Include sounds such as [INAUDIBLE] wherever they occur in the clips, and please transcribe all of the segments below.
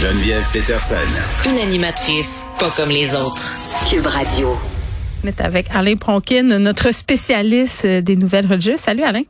Geneviève Peterson. Une animatrice pas comme les autres. Cube Radio. On est avec Alain Pronkin, notre spécialiste des nouvelles religieuses. Salut Alain.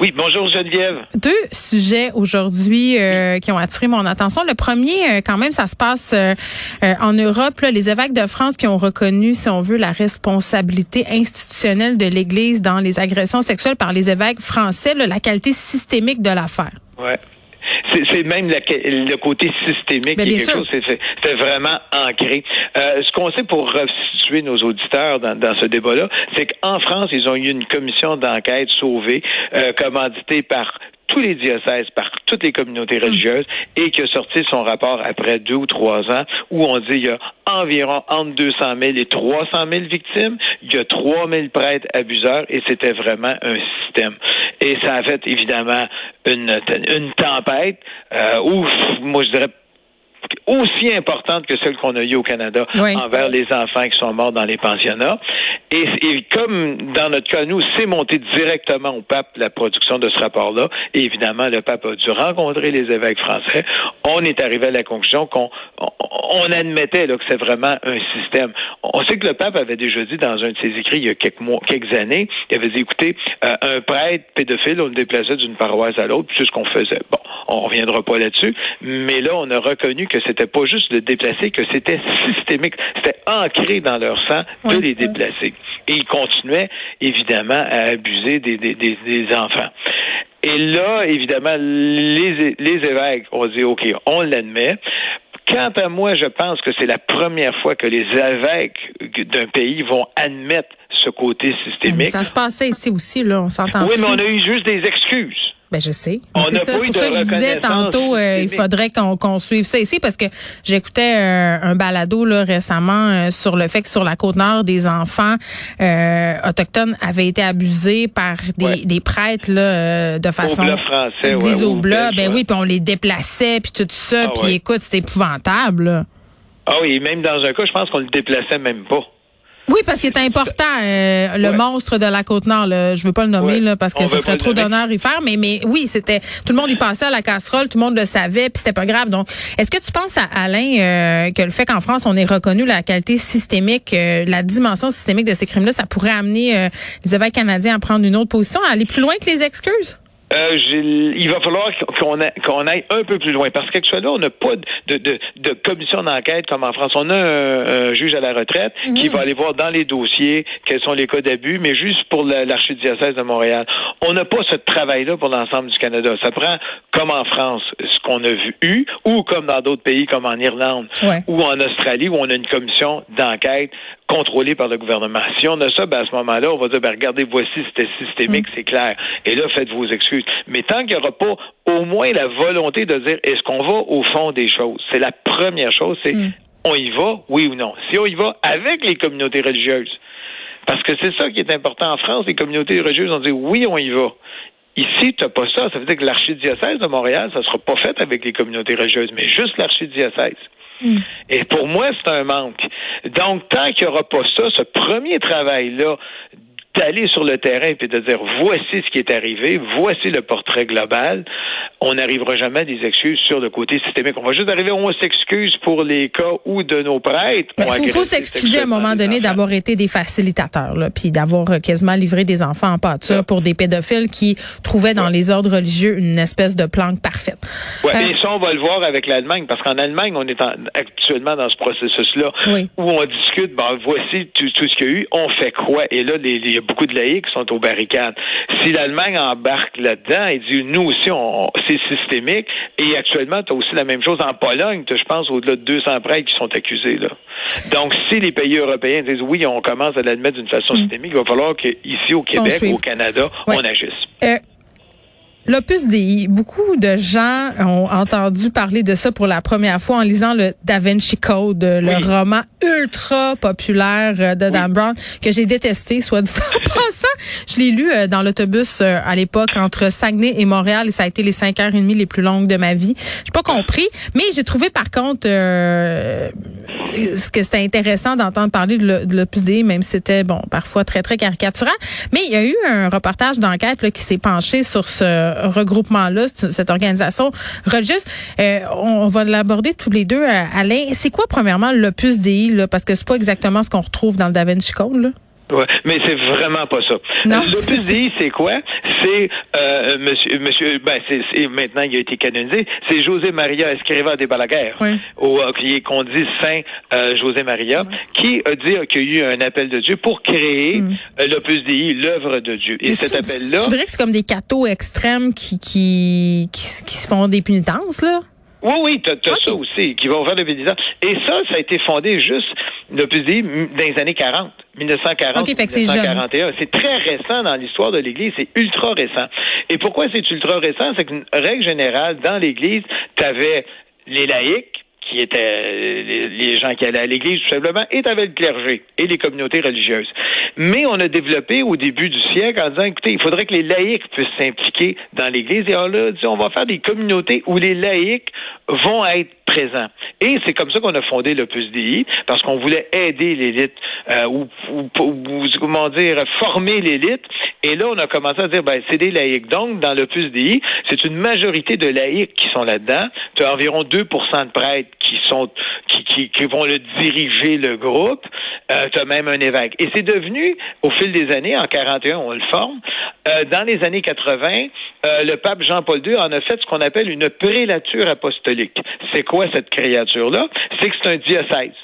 Oui, bonjour Geneviève. Deux sujets aujourd'hui euh, qui ont attiré mon attention. Le premier, euh, quand même, ça se passe euh, en Europe. Là, les évêques de France qui ont reconnu, si on veut, la responsabilité institutionnelle de l'Église dans les agressions sexuelles par les évêques français, là, la qualité systémique de l'affaire. Ouais. C'est même le côté systémique qui est quelque chose, c'est vraiment ancré. Euh, ce qu'on sait pour restituer nos auditeurs dans, dans ce débat-là, c'est qu'en France, ils ont eu une commission d'enquête sauvée, euh, commanditée par tous les diocèses, par toutes les communautés mm. religieuses, et qui a sorti son rapport après deux ou trois ans, où on dit qu'il y a environ entre 200 000 et 300 000 victimes, il y a 3 000 prêtres abuseurs, et c'était vraiment un système. Et ça a fait évidemment une, une tempête, euh, où, moi je dirais aussi importante que celle qu'on a eue au Canada envers les enfants qui sont morts dans les pensionnats. Et, comme dans notre cas, nous, c'est monté directement au pape la production de ce rapport-là. Et évidemment, le pape a dû rencontrer les évêques français. On est arrivé à la conclusion qu'on on, admettait là, que c'est vraiment un système. On sait que le pape avait déjà dit dans un de ses écrits il y a quelques mois, quelques années, il avait dit, écoutez, euh, un prêtre pédophile, on le déplaçait d'une paroisse à l'autre, c'est ce qu'on faisait. Bon, on reviendra pas là-dessus, mais là, on a reconnu que c'était pas juste le déplacer, que c'était systémique, c'était ancré dans leur sang de les déplacer. Et ils continuaient, évidemment, à abuser des, des, des, enfants. Et là, évidemment, les, les évêques ont dit, OK, on l'admet. Quant à moi, je pense que c'est la première fois que les évêques d'un pays vont admettre ce côté systémique. ça se passait ici aussi, là, on s'entend. Oui, mais on a eu juste des excuses. Ben je sais. C'est ça, c'est pour ça que je disais tantôt, euh, il faudrait qu'on suive ça ici parce que j'écoutais euh, un balado là récemment euh, sur le fait que sur la côte nord des enfants autochtones avaient été abusés par des, des prêtres là de façon au français, des ben oui, puis on les déplaçait puis tout ça, ah puis écoute, c'était épouvantable. Ah oui, même dans un cas, je pense qu'on le déplaçait même pas. Oui, parce qu'il est important, euh, le monstre de la Côte-Nord. Je veux pas le nommer là, parce que ce serait trop d'honneur y faire, mais, mais oui, c'était tout le monde y passait à la casserole, tout le monde le savait, puis c'était pas grave. Donc, est-ce que tu penses, à Alain, euh, que le fait qu'en France, on ait reconnu la qualité systémique, euh, la dimension systémique de ces crimes-là, ça pourrait amener les évêques canadiens à prendre une autre position, à aller plus loin que les excuses? Euh, il va falloir qu'on aille un peu plus loin parce qu'actuellement, on n'a pas de, de, de commission d'enquête comme en France. On a un, juge à la retraite qui mhm. va aller voir dans les dossiers quels sont les cas d'abus, mais juste pour l'archidiocèse de Montréal. On n'a pas ce travail-là pour l'ensemble du Canada. Ça prend, comme en France, ce qu'on a vu, eu, ou comme dans d'autres pays comme en Irlande ou en Australie, où on a une commission d'enquête contrôlée par le gouvernement. Si on a ça, ben à ce moment-là, on va dire, ben regardez, voici, c'était systémique, mhm. c'est clair. Et là, faites vos excuses. Mais tant qu'il n'y aura pas au moins la volonté de dire est-ce qu'on va au fond des choses, c'est la première chose, c'est mm. on y va, oui ou non? Si on y va avec les communautés religieuses, parce que c'est ça qui est important en France, les communautés religieuses ont dit oui, on y va. Ici, tu n'as pas ça. Ça veut dire que l'archidiocèse de Montréal, ça ne sera pas fait avec les communautés religieuses, mais juste l'archidiocèse. Mm. Et pour moi, c'est un manque. Donc, tant qu'il n'y aura pas ça, ce premier travail-là d'aller sur le terrain et de dire voici ce qui est arrivé, voici le portrait global, on n'arrivera jamais à des excuses sur le côté systémique. On va juste arriver, on s'excuse pour les cas où de nos prêtres. Il faut, s'excuser à un moment donné d'avoir été des facilitateurs, là, puis d'avoir euh, quasiment livré des enfants en pâture pour des pédophiles qui trouvaient dans les ordres religieux une espèce de planque parfaite. Oui, euh, ça, on va le voir avec l'Allemagne, parce qu'en Allemagne, on est actuellement dans ce processus-là où on discute, ben, voici tout, ce qu'il y a eu, on fait quoi? Et là, les beaucoup de laïcs qui sont aux barricades. Si l'Allemagne embarque là-dedans et dit, nous aussi, on, c'est systémique, et actuellement, tu as aussi la même chose en Pologne, je pense, au-delà de 200 prêtres qui sont accusés. Là. Donc, si les pays européens disent, oui, on commence à l'admettre d'une façon mm. systémique, il va falloir qu'ici, au Québec, au Canada, on agisse. Euh, L'Opus Dei, beaucoup de gens ont entendu parler de ça pour la première fois en lisant le Da Vinci Code, le roman ultra populaire euh, de Dan Brown que j'ai détesté, soit dit en [LAUGHS] passant. Je l'ai lu euh, dans l'autobus euh, à l'époque entre Saguenay et Montréal et ça a été les cinq heures et demie les plus longues de ma vie. J'ai pas compris, mais j'ai trouvé par contre ce que c'était intéressant d'entendre parler de l'Opus Dei, même si c'était bon parfois très très caricatural. Mais il y a eu un reportage d'enquête qui s'est penché sur ce regroupement-là, cette organisation religieuse. Euh, on, va l'aborder tous les deux, euh, Alain. C'est quoi premièrement l'Opus Dei là, parce que c'est pas exactement ce qu'on retrouve dans le Da Vinci Code là? Ouais, mais c'est vraiment pas ça. L'Opus c'est quoi? C'est euh, monsieur, monsieur, ben c'est maintenant il a été canonisé. C'est José Maria Escriva de Balaguer, au, euh, qui est qu'on dit Saint euh, José Maria, qui a dit qu'il y a eu un appel de Dieu pour créer mm. euh, l'Opus Dei, l'œuvre de Dieu. Et cet appel-là, c'est vrai que c'est comme des cathos extrêmes qui qui, qui, qui se font des pénitences là? Oui, oui, tu as, ça aussi, qui vont faire le pénitence. Et ça, ça a été fondé juste, depuis dans les années 40, 1940, 1941. C'est très récent dans l'histoire de l'Église, c'est ultra récent. Et pourquoi c'est ultra récent? C'est qu'une règle générale, dans l'Église, tu avais les laïcs, qui étaient les, gens qui allaient à l'église tout simplement, et avec le clergé et les communautés religieuses. Mais on a développé au début du siècle en disant, écoutez, il faudrait que les laïcs puissent s'impliquer dans l'église. Et on a dit, on va faire des communautés où les laïcs vont être présents. Et c'est comme ça qu'on a fondé l'Opus Dei, parce qu'on voulait aider l'élite, euh, ou, ou, comment dire, former l'élite. Et là, on a commencé à dire, ben, c'est des laïcs. Donc, dans l'Opus Dei, c'est une majorité de laïcs qui sont là-dedans. Tu as environ 2 de prêtres qui sont qui, qui, qui vont le diriger le groupe. Euh, tu as même un évêque. Et c'est devenu, au fil des années, en 41, on le forme. Euh, dans les années 80, euh, le pape Jean-Paul II en a fait ce qu'on appelle une prélature apostolique. C'est quoi cette créature-là? C'est que c'est un diocèse.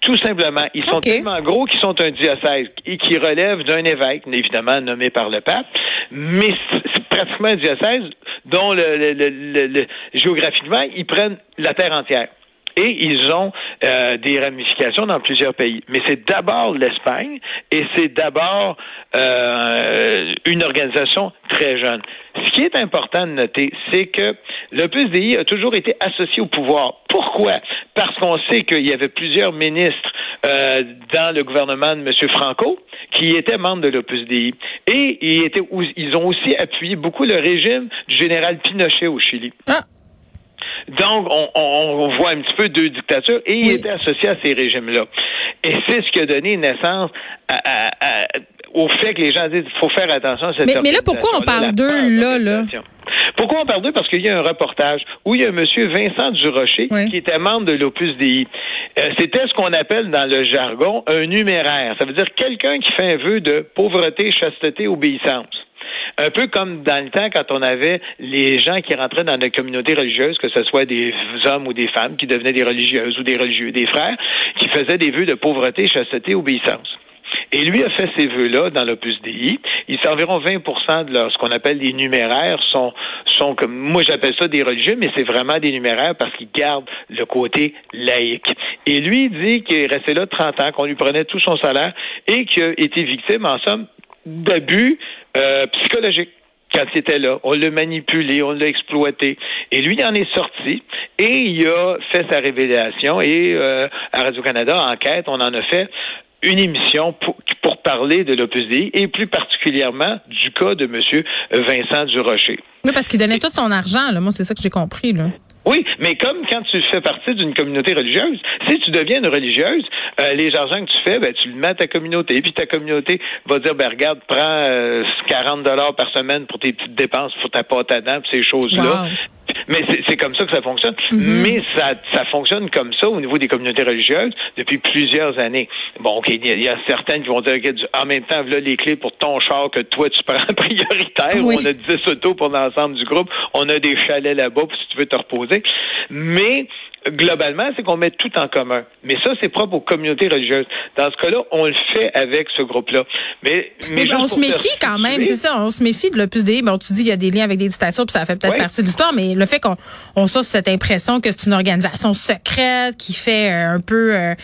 Tout simplement. Ils sont tellement gros qu'ils sont un diocèse et qui relèvent d'un évêque, évidemment nommé par le pape, mais c'est pratiquement un diocèse dont le, géographiquement, ils prennent la terre entière et ils ont euh, des ramifications dans plusieurs pays. Mais c'est d'abord l'Espagne et c'est d'abord euh, une organisation très jeune. Ce qui est important de noter, c'est que le PSDI a toujours été associé au pouvoir. Pourquoi? Parce qu'on sait qu'il y avait plusieurs ministres euh, dans le gouvernement de M. Franco qui étaient membres de l'Opus Dei. Et ils, étaient, ils ont aussi appuyé beaucoup le régime du général Pinochet au Chili. Ah. Donc, on, voit un petit peu deux dictatures et il était associé à ces régimes-là. Et c'est ce qui a donné naissance au fait que les gens disent faut faire attention à cette Mais, mais là, pourquoi on parle d'eux, là, là? Pourquoi on parle d'eux? Parce qu'il y a un reportage où il y a un monsieur Vincent Durocher qui était membre de l'Opus Dei. Euh, c'était ce qu'on appelle dans le jargon un numéraire. Ça veut dire quelqu'un qui fait un vœu de pauvreté, chasteté, obéissance. Un peu comme dans le temps quand on avait les gens qui rentraient dans la communauté religieuse, que ce soit des hommes ou des femmes qui devenaient des religieuses ou des religieux, des frères, qui faisaient des vœux de pauvreté, chasteté, obéissance. Et lui a fait ces vœux-là dans l'Opus Dei. Il environ 20 de ce qu'on appelle les numéraires sont, sont comme, moi j'appelle ça des religieux, mais c'est vraiment des numéraires parce qu'ils gardent le côté laïque. Et lui dit qu'il est resté là 30 ans, qu'on lui prenait tout son salaire et qu'il a été victime, en somme, d'abus euh, psychologiques quand il était là. On l'a manipulé, on l'a exploité. Et lui, il en est sorti et il a fait sa révélation. Et euh, à Radio-Canada, enquête, on en a fait une émission pour, pour parler de l'Opus Dei et plus particulièrement du cas de M. Vincent Durocher. Oui, parce qu'il donnait tout son argent. Là. Moi, c'est ça que j'ai compris. Là. Oui, mais comme quand tu fais partie d'une communauté religieuse, si tu deviens une religieuse, euh, les argents que tu fais, ben, tu le mets à ta communauté. Puis ta communauté va dire, ben regarde, prends 40 euh, dollars par semaine pour tes petites dépenses, pour ta pâte à dents, ces choses-là. Mais c'est comme ça que ça fonctionne. Mm-hmm. Mais ça, ça fonctionne comme ça au niveau des communautés religieuses depuis plusieurs années. Bon, OK, il y, a certaines qui vont dire, en même temps, voilà les clés pour ton char que toi, tu prends [LAUGHS] prioritaire. On a 10 autos pour l'ensemble du groupe. On a des chalets là-bas si tu veux te reposer. Mais globalement, c'est qu'on met tout en commun. Mais ça, c'est propre aux communautés religieuses. Dans ce cas-là, on le fait avec ce groupe-là. Mais, mais, on se méfie quand même, c'est ça. On se méfie de l'Opus Dei. Bon, tu dis il y a des liens avec des dictatures, puis ça fait peut-être partie de l'histoire, mais le fait qu'on on sorte cette impression que c'est une organisation secrète qui fait euh, un peu euh,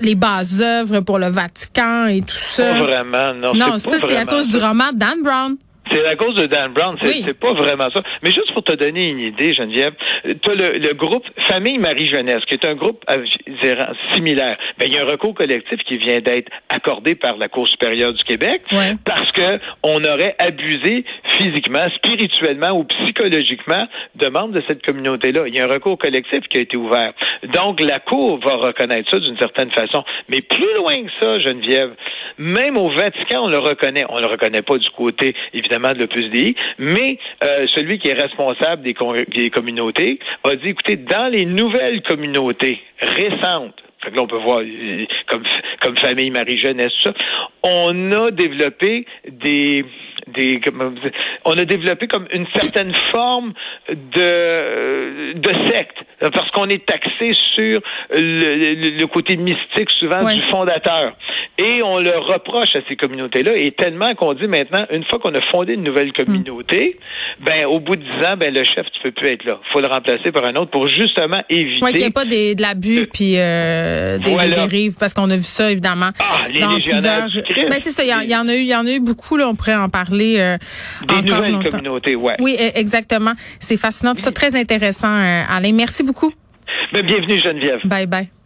les bases œuvres pour le Vatican et tout ça. Pas vraiment, non. Non, ça, c'est à cause du roman de Dan Brown. C'est à cause de Dan Brown, c'est pas vraiment ça. Mais juste pour te donner une idée, Geneviève, tu as le, groupe Famille Marie-Jeunesse, qui est un groupe similaire. Ben, il y a un recours collectif qui vient d'être accordé par la Cour supérieure du Québec parce que on aurait abusé physiquement, spirituellement ou psychologiquement de membres de cette communauté-là. Il y a un recours collectif qui a été ouvert. Donc, la Cour va reconnaître ça d'une certaine façon. Mais plus loin que ça, Geneviève, même au Vatican, on le reconnaît. On le reconnaît pas du côté, évidemment, de l'Opus Dei, mais euh, celui qui est responsable des, des communautés a dit, écoutez, dans les nouvelles communautés récentes, fait que là, on peut voir euh, comme, comme famille Marie-Jeunesse, ça. On a développé des des on a développé comme une certaine forme de de secte parce qu'on est taxé sur le, le, côté mystique souvent du fondateur. Et on le reproche à ces communautés-là et tellement qu'on dit maintenant une fois qu'on a fondé une nouvelle communauté ben au bout de dix ans ben le chef tu peux plus être là. Faut le remplacer par un autre pour justement éviter qu'il n'y ait pas des, de l'abus puis euh, des, dérives parce qu'on a vu ça évidemment ah, les dans plusieurs ben c'est ça il y, en a eu il y en a eu beaucoup là on pourrait en parler euh, Des nouvelles communautés, ouais. Oui, e, exactement. C'est fascinant. Tout ça très intéressant, euh, Alain. Merci beaucoup. Ben, bienvenue, Geneviève. Bye bye.